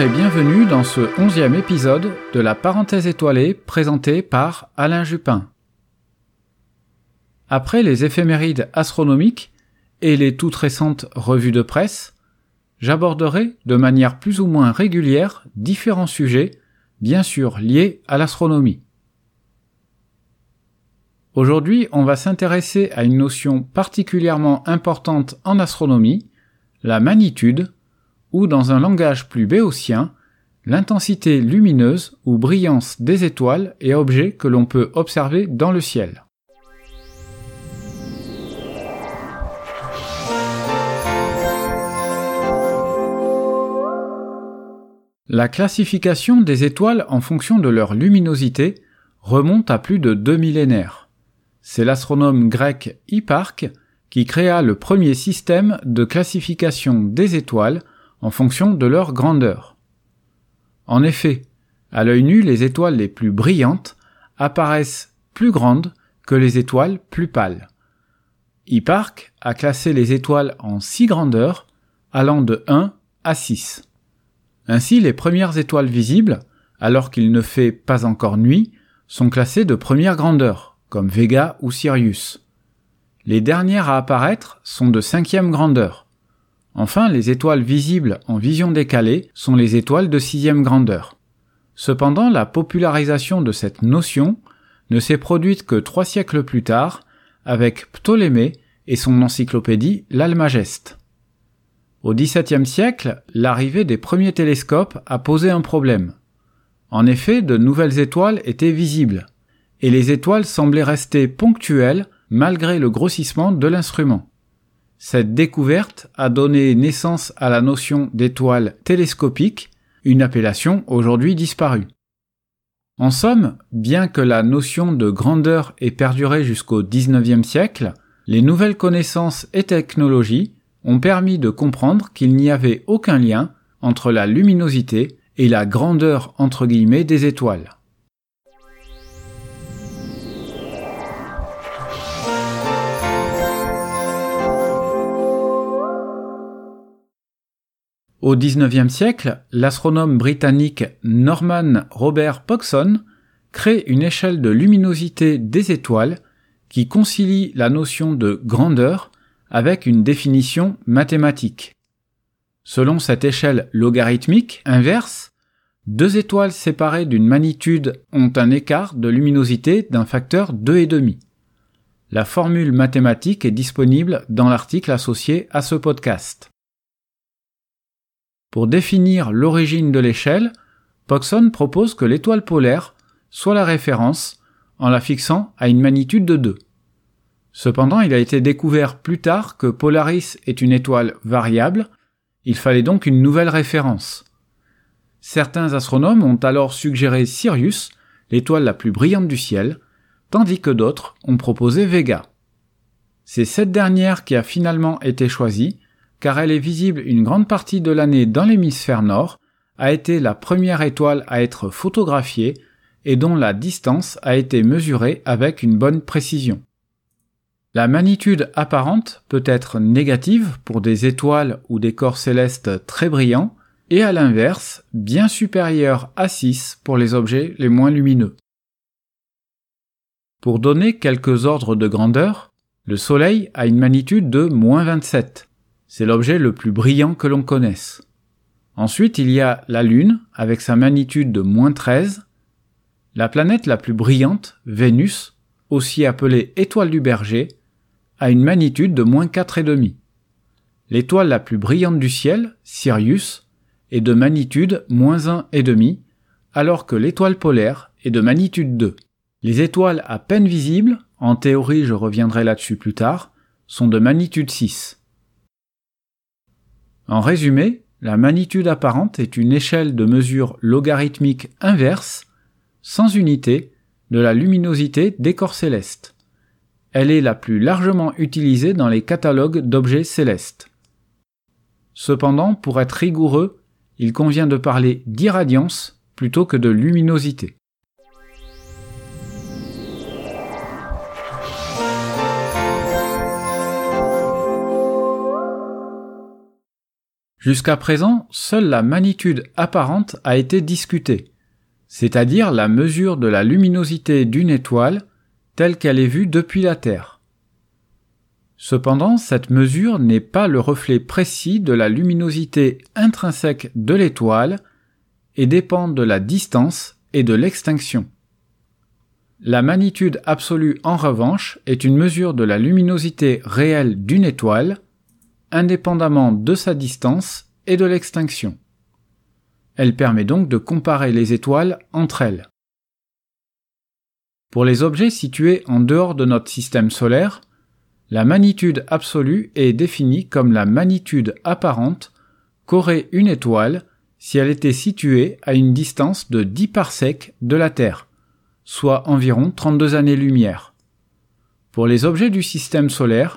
Et bienvenue dans ce onzième épisode de la parenthèse étoilée présentée par Alain Jupin. Après les éphémérides astronomiques et les toutes récentes revues de presse, j'aborderai de manière plus ou moins régulière différents sujets, bien sûr liés à l'astronomie. Aujourd'hui, on va s'intéresser à une notion particulièrement importante en astronomie, la magnitude, ou dans un langage plus béotien, l'intensité lumineuse ou brillance des étoiles et objets que l'on peut observer dans le ciel. La classification des étoiles en fonction de leur luminosité remonte à plus de deux millénaires. C'est l'astronome grec Hipparque qui créa le premier système de classification des étoiles en fonction de leur grandeur. En effet, à l'œil nu, les étoiles les plus brillantes apparaissent plus grandes que les étoiles plus pâles. Hipparque a classé les étoiles en six grandeurs, allant de 1 à 6. Ainsi, les premières étoiles visibles, alors qu'il ne fait pas encore nuit, sont classées de première grandeur, comme Vega ou Sirius. Les dernières à apparaître sont de cinquième grandeur, Enfin, les étoiles visibles en vision décalée sont les étoiles de sixième grandeur. Cependant, la popularisation de cette notion ne s'est produite que trois siècles plus tard avec Ptolémée et son encyclopédie L'Almageste. Au XVIIe siècle, l'arrivée des premiers télescopes a posé un problème. En effet, de nouvelles étoiles étaient visibles, et les étoiles semblaient rester ponctuelles malgré le grossissement de l'instrument. Cette découverte a donné naissance à la notion d'étoile télescopique, une appellation aujourd'hui disparue. En somme, bien que la notion de grandeur ait perduré jusqu'au XIXe siècle, les nouvelles connaissances et technologies ont permis de comprendre qu'il n'y avait aucun lien entre la luminosité et la grandeur entre guillemets des étoiles. Au XIXe siècle, l'astronome britannique Norman Robert Pogson crée une échelle de luminosité des étoiles qui concilie la notion de grandeur avec une définition mathématique. Selon cette échelle logarithmique inverse, deux étoiles séparées d'une magnitude ont un écart de luminosité d'un facteur 2,5. La formule mathématique est disponible dans l'article associé à ce podcast. Pour définir l'origine de l'échelle, Pogson propose que l'étoile polaire soit la référence en la fixant à une magnitude de 2. Cependant, il a été découvert plus tard que Polaris est une étoile variable, il fallait donc une nouvelle référence. Certains astronomes ont alors suggéré Sirius, l'étoile la plus brillante du ciel, tandis que d'autres ont proposé Vega. C'est cette dernière qui a finalement été choisie, car elle est visible une grande partie de l'année dans l'hémisphère nord, a été la première étoile à être photographiée et dont la distance a été mesurée avec une bonne précision. La magnitude apparente peut être négative pour des étoiles ou des corps célestes très brillants et à l'inverse bien supérieure à 6 pour les objets les moins lumineux. Pour donner quelques ordres de grandeur, le Soleil a une magnitude de moins 27, c'est l'objet le plus brillant que l'on connaisse. Ensuite, il y a la Lune, avec sa magnitude de moins 13, la planète la plus brillante, Vénus, aussi appelée étoile du berger, a une magnitude de moins 4,5. L'étoile la plus brillante du ciel, Sirius, est de magnitude moins 1,5, alors que l'étoile polaire est de magnitude 2. Les étoiles à peine visibles, en théorie je reviendrai là-dessus plus tard, sont de magnitude 6. En résumé, la magnitude apparente est une échelle de mesure logarithmique inverse, sans unité, de la luminosité des corps célestes. Elle est la plus largement utilisée dans les catalogues d'objets célestes. Cependant, pour être rigoureux, il convient de parler d'irradiance plutôt que de luminosité. Jusqu'à présent, seule la magnitude apparente a été discutée, c'est-à-dire la mesure de la luminosité d'une étoile telle qu'elle est vue depuis la Terre. Cependant, cette mesure n'est pas le reflet précis de la luminosité intrinsèque de l'étoile et dépend de la distance et de l'extinction. La magnitude absolue, en revanche, est une mesure de la luminosité réelle d'une étoile, indépendamment de sa distance et de l'extinction. Elle permet donc de comparer les étoiles entre elles. Pour les objets situés en dehors de notre système solaire, la magnitude absolue est définie comme la magnitude apparente qu'aurait une étoile si elle était située à une distance de 10 parsecs de la Terre, soit environ 32 années-lumière. Pour les objets du système solaire,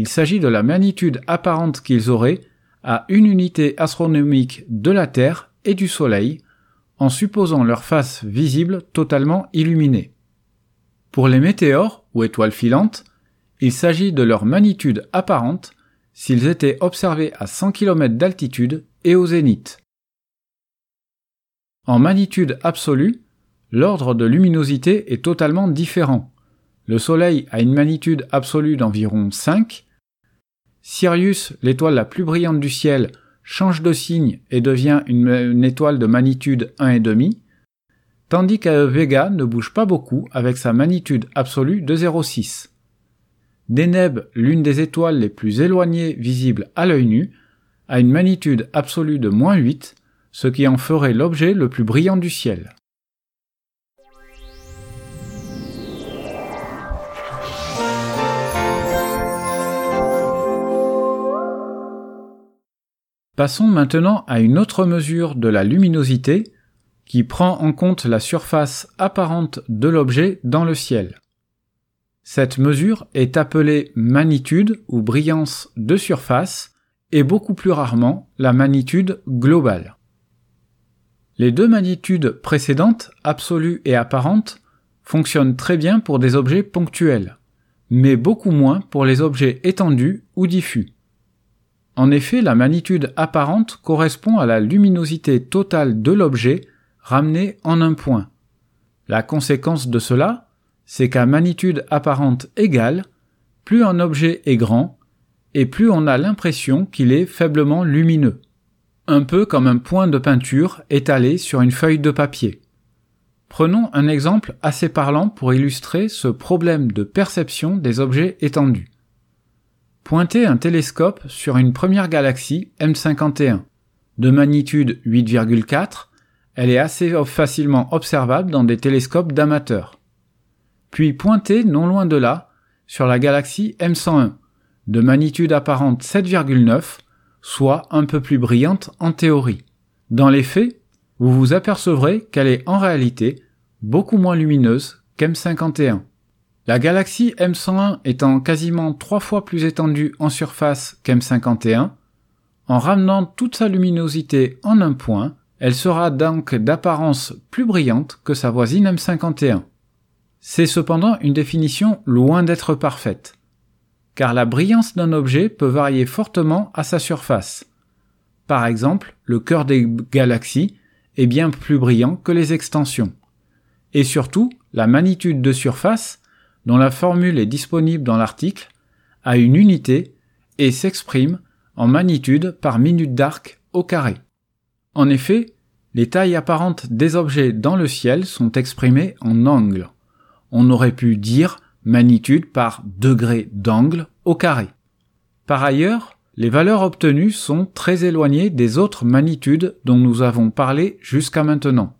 il s'agit de la magnitude apparente qu'ils auraient à une unité astronomique de la Terre et du Soleil, en supposant leur face visible totalement illuminée. Pour les météores ou étoiles filantes, il s'agit de leur magnitude apparente s'ils étaient observés à 100 km d'altitude et au zénith. En magnitude absolue, l'ordre de luminosité est totalement différent. Le Soleil a une magnitude absolue d'environ 5. Sirius, l'étoile la plus brillante du ciel, change de signe et devient une, étoile de magnitude 1,5, tandis que Vega ne bouge pas beaucoup avec sa magnitude absolue de 0,6. Deneb, l'une des étoiles les plus éloignées visibles à l'œil nu, a une magnitude absolue de moins 8 ce qui en ferait l'objet le plus brillant du ciel. Passons maintenant à une autre mesure de la luminosité qui prend en compte la surface apparente de l'objet dans le ciel. Cette mesure est appelée magnitude ou brillance de surface et beaucoup plus rarement la magnitude globale. Les deux magnitudes précédentes, absolue et apparente, fonctionnent très bien pour des objets ponctuels, mais beaucoup moins pour les objets étendus ou diffus. En effet, la magnitude apparente correspond à la luminosité totale de l'objet ramenée en un point. La conséquence de cela, c'est qu'à magnitude apparente égale, plus un objet est grand, et plus on a l'impression qu'il est faiblement lumineux un peu comme un point de peinture étalé sur une feuille de papier. Prenons un exemple assez parlant pour illustrer ce problème de perception des objets étendus. Pointez un télescope sur une première galaxie M51. De magnitude 8,4, elle est assez facilement observable dans des télescopes d'amateurs. Puis pointez non loin de là sur la galaxie M101, de magnitude apparente 7,9, soit un peu plus brillante en théorie. Dans les faits, vous vous apercevrez qu'elle est en réalité beaucoup moins lumineuse qu'M51. La galaxie M101 étant quasiment trois fois plus étendue en surface qu'M51, en ramenant toute sa luminosité en un point, elle sera donc d'apparence plus brillante que sa voisine M51. C'est cependant une définition loin d'être parfaite car la brillance d'un objet peut varier fortement à sa surface. Par exemple, le cœur des galaxies est bien plus brillant que les extensions. Et surtout, la magnitude de surface, dont la formule est disponible dans l'article, a une unité et s'exprime en magnitude par minute d'arc au carré. En effet, les tailles apparentes des objets dans le ciel sont exprimées en angles. On aurait pu dire magnitude par degré d'angle au carré. Par ailleurs, les valeurs obtenues sont très éloignées des autres magnitudes dont nous avons parlé jusqu'à maintenant.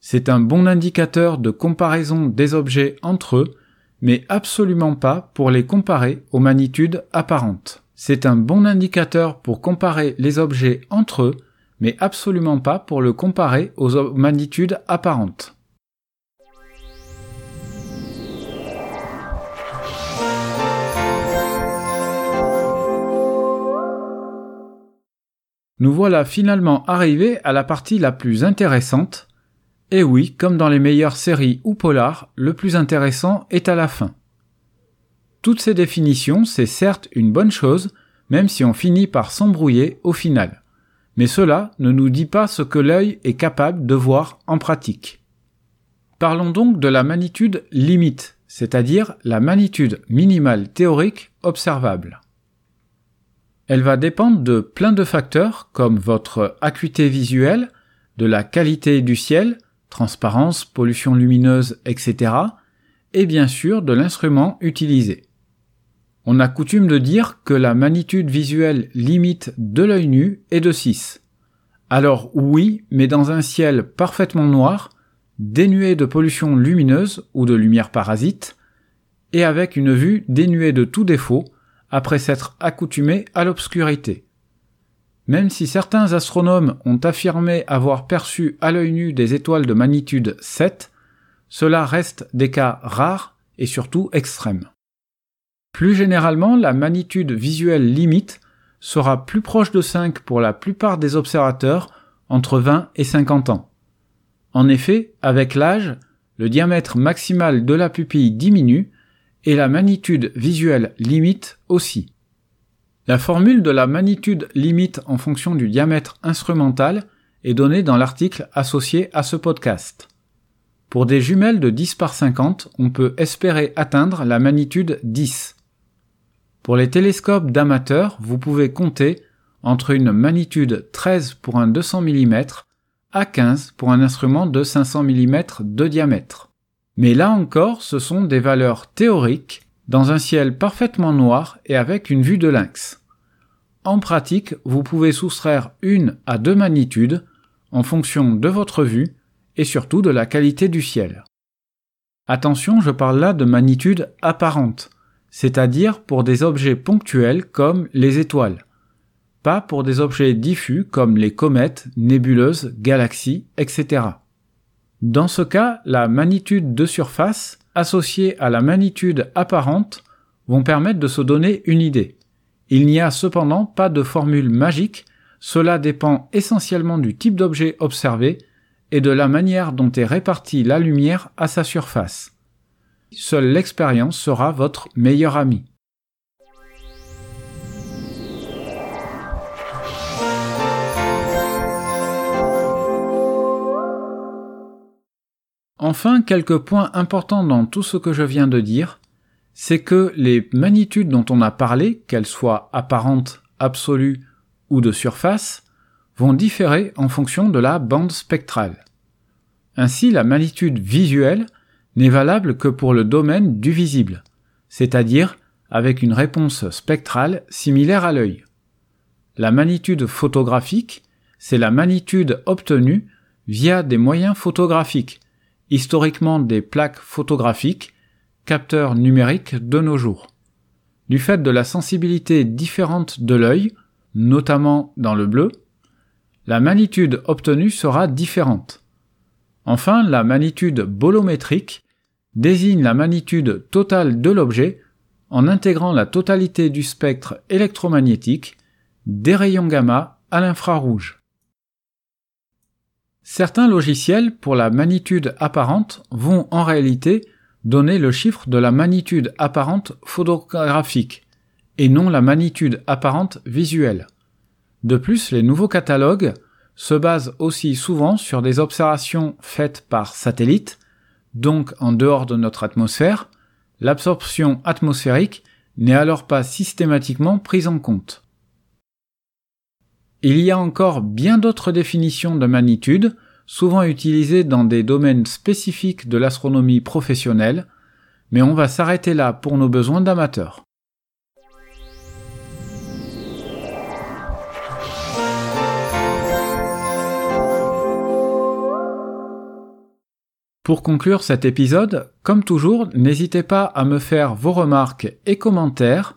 C'est un bon indicateur de comparaison des objets entre eux, mais absolument pas pour les comparer aux magnitudes apparentes. C'est un bon indicateur pour comparer les objets entre eux, mais absolument pas pour le comparer aux magnitudes apparentes. nous voilà finalement arrivés à la partie la plus intéressante. Et oui, comme dans les meilleures séries ou polars, le plus intéressant est à la fin. Toutes ces définitions, c'est certes une bonne chose, même si on finit par s'embrouiller au final. mais cela ne nous dit pas ce que l'œil est capable de voir en pratique. Parlons donc de la magnitude limite, c'est-à-dire la magnitude minimale théorique observable. Elle va dépendre de plein de facteurs comme votre acuité visuelle, de la qualité du ciel, transparence, pollution lumineuse, etc., et bien sûr de l'instrument utilisé. On a coutume de dire que la magnitude visuelle limite de l'œil nu est de 6. Alors oui, mais dans un ciel parfaitement noir, dénué de pollution lumineuse ou de lumière parasite, et avec une vue dénuée de tout défaut, après s'être accoutumé à l'obscurité. Même si certains astronomes ont affirmé avoir perçu à l'œil nu des étoiles de magnitude 7, cela reste des cas rares et surtout extrêmes. Plus généralement, la magnitude visuelle limite sera plus proche de 5 pour la plupart des observateurs entre 20 et 50 ans. En effet, avec l'âge, le diamètre maximal de la pupille diminue et la magnitude visuelle limite aussi. La formule de la magnitude limite en fonction du diamètre instrumental est donnée dans l'article associé à ce podcast. Pour des jumelles de 10 par 50, on peut espérer atteindre la magnitude 10. Pour les télescopes d'amateurs, vous pouvez compter entre une magnitude 13 pour un 200 mm à 15 pour un instrument de 500 mm de diamètre. Mais là encore, ce sont des valeurs théoriques dans un ciel parfaitement noir et avec une vue de lynx. En pratique, vous pouvez soustraire une à deux magnitudes en fonction de votre vue et surtout de la qualité du ciel. Attention, je parle là de magnitude apparente, c'est-à-dire pour des objets ponctuels comme les étoiles, pas pour des objets diffus comme les comètes, nébuleuses, galaxies, etc. Dans ce cas, la magnitude de surface associée à la magnitude apparente vont permettre de se donner une idée. Il n'y a cependant pas de formule magique, cela dépend essentiellement du type d'objet observé et de la manière dont est répartie la lumière à sa surface. Seule l'expérience sera votre meilleur ami. Enfin, quelques points importants dans tout ce que je viens de dire, c'est que les magnitudes dont on a parlé, qu'elles soient apparentes, absolues ou de surface, vont différer en fonction de la bande spectrale. Ainsi, la magnitude visuelle n'est valable que pour le domaine du visible, c'est-à-dire avec une réponse spectrale similaire à l'œil. La magnitude photographique, c'est la magnitude obtenue via des moyens photographiques, historiquement des plaques photographiques, capteurs numériques de nos jours. Du fait de la sensibilité différente de l'œil, notamment dans le bleu, la magnitude obtenue sera différente. Enfin, la magnitude bolométrique désigne la magnitude totale de l'objet en intégrant la totalité du spectre électromagnétique, des rayons gamma à l'infrarouge. Certains logiciels pour la magnitude apparente vont en réalité donner le chiffre de la magnitude apparente photographique et non la magnitude apparente visuelle. De plus, les nouveaux catalogues se basent aussi souvent sur des observations faites par satellite donc en dehors de notre atmosphère, l'absorption atmosphérique n'est alors pas systématiquement prise en compte. Il y a encore bien d'autres définitions de magnitude, souvent utilisées dans des domaines spécifiques de l'astronomie professionnelle, mais on va s'arrêter là pour nos besoins d'amateurs. Pour conclure cet épisode, comme toujours, n'hésitez pas à me faire vos remarques et commentaires,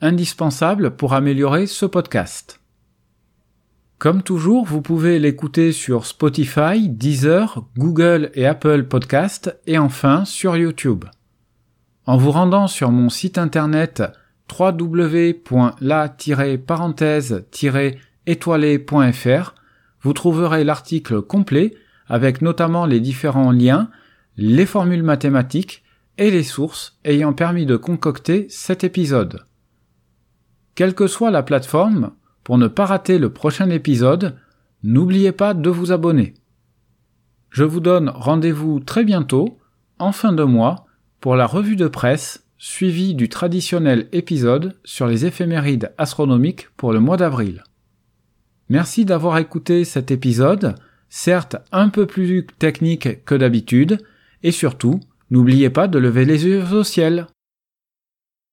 indispensables pour améliorer ce podcast. Comme toujours, vous pouvez l'écouter sur Spotify, Deezer, Google et Apple Podcast et enfin sur YouTube. En vous rendant sur mon site internet www.la-parenthèse-étoilé.fr, vous trouverez l'article complet avec notamment les différents liens, les formules mathématiques et les sources ayant permis de concocter cet épisode. Quelle que soit la plateforme, Pour ne pas rater le prochain épisode, n'oubliez pas de vous abonner. Je vous donne rendez-vous très bientôt, en fin de mois, pour la revue de presse suivie du traditionnel épisode sur les éphémérides astronomiques pour le mois d'avril. Merci d'avoir écouté cet épisode, certes un peu plus technique que d'habitude, et surtout, n'oubliez pas de lever les yeux au ciel.